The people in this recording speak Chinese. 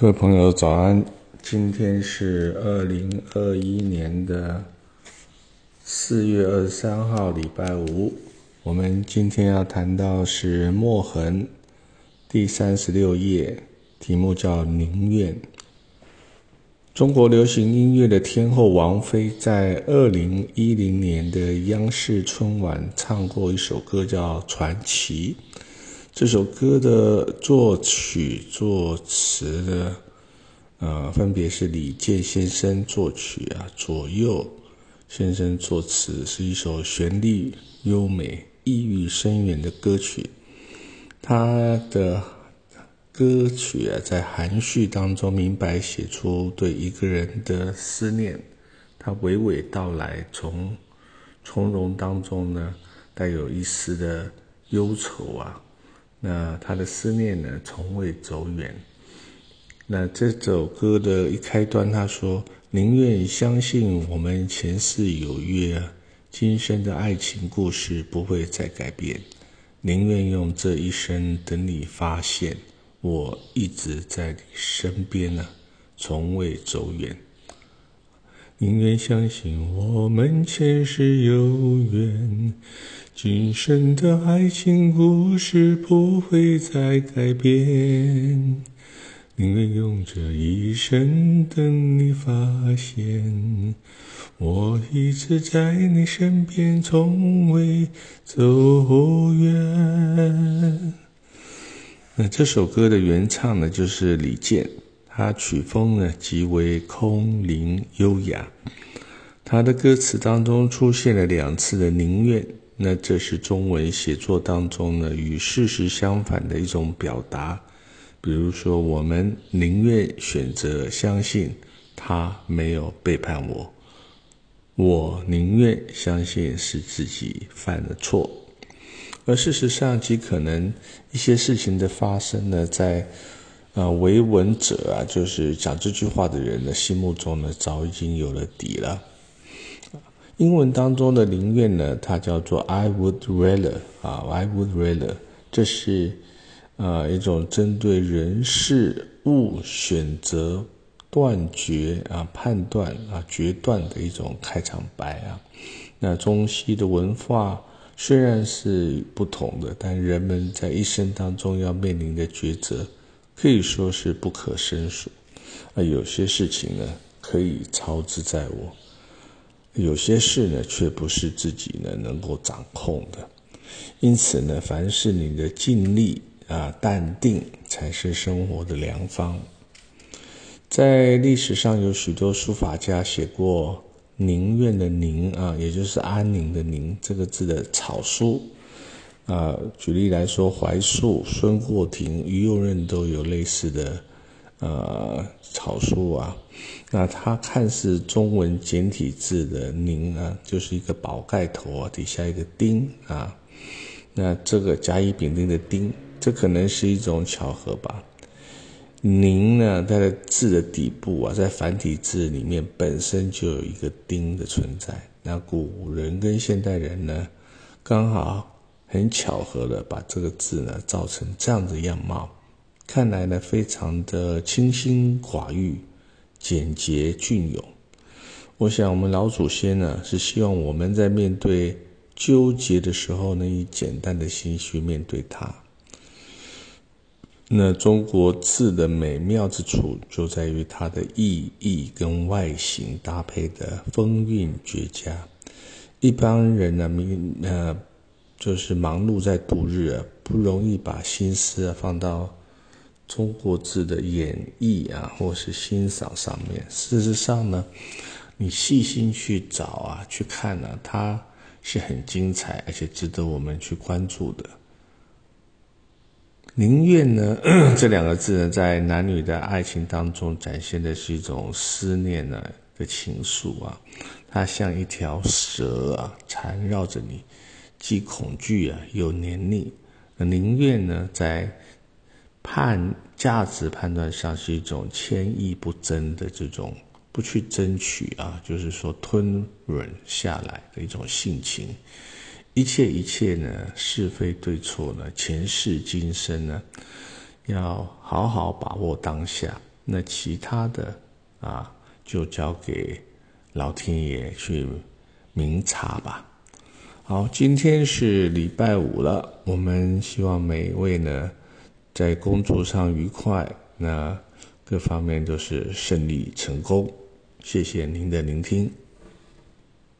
各位朋友，早安！今天是二零二一年的四月二十三号，礼拜五。我们今天要谈到是墨痕第三十六页，题目叫《宁愿》。中国流行音乐的天后王菲在二零一零年的央视春晚唱过一首歌，叫《传奇》。这首歌的作曲、作词的，呃，分别是李健先生作曲啊，左右先生作词，是一首旋律优美、意蕴深远的歌曲。他的歌曲啊，在含蓄当中明白写出对一个人的思念，他娓娓道来，从从容当中呢，带有一丝的忧愁啊。那他的思念呢，从未走远。那这首歌的一开端，他说：“宁愿相信我们前世有约，今生的爱情故事不会再改变。宁愿用这一生等你发现，我一直在你身边呢，从未走远。宁愿相信我们前世有缘。”今生的爱情故事不会再改变，宁愿用这一生等你发现，我一直在你身边，从未走远。那这首歌的原唱呢，就是李健，他曲风呢极为空灵优雅，他的歌词当中出现了两次的宁愿。那这是中文写作当中呢与事实相反的一种表达，比如说，我们宁愿选择相信他没有背叛我，我宁愿相信是自己犯了错，而事实上极可能一些事情的发生呢，在呃维稳者啊，就是讲这句话的人的心目中呢，早已经有了底了。英文当中的宁愿呢，它叫做 I would rather 啊，I would rather，这是呃一种针对人事物选择断绝啊判断啊决断的一种开场白啊。那中西的文化虽然是不同的，但人们在一生当中要面临的抉择可以说是不可胜数啊。有些事情呢，可以操之在我。有些事呢，却不是自己呢能够掌控的，因此呢，凡是你的尽力啊，淡定才是生活的良方。在历史上有许多书法家写过“宁愿”的“宁”啊，也就是安宁的“宁”这个字的草书啊。举例来说，怀素、孙过庭、于右任都有类似的。呃，草书啊，那它看似中文简体字的“宁”啊，就是一个宝盖头啊，底下一个丁啊，那这个甲乙丙丁的丁，这可能是一种巧合吧。宁呢，它的字的底部啊，在繁体字里面本身就有一个丁的存在，那古人跟现代人呢，刚好很巧合的把这个字呢造成这样的样貌。看来呢，非常的清心寡欲、简洁隽永。我想，我们老祖先呢，是希望我们在面对纠结的时候呢，以简单的心去面对它。那中国字的美妙之处，就在于它的意义跟外形搭配的风韵绝佳。一般人呢，明呃，就是忙碌在度日，不容易把心思啊放到。中国字的演绎啊，或是欣赏上面，事实上呢，你细心去找啊，去看呢，它是很精彩，而且值得我们去关注的。宁愿呢，这两个字呢，在男女的爱情当中展现的是一种思念呢的情愫啊，它像一条蛇啊，缠绕着你，既恐惧啊，又黏腻。宁愿呢，在判价值判断上是一种谦抑不争的这种不去争取啊，就是说吞忍下来的一种性情。一切一切呢，是非对错呢，前世今生呢，要好好把握当下。那其他的啊，就交给老天爷去明察吧。好，今天是礼拜五了，我们希望每一位呢，在工作上愉快，那各方面都是顺利成功。谢谢您的聆听。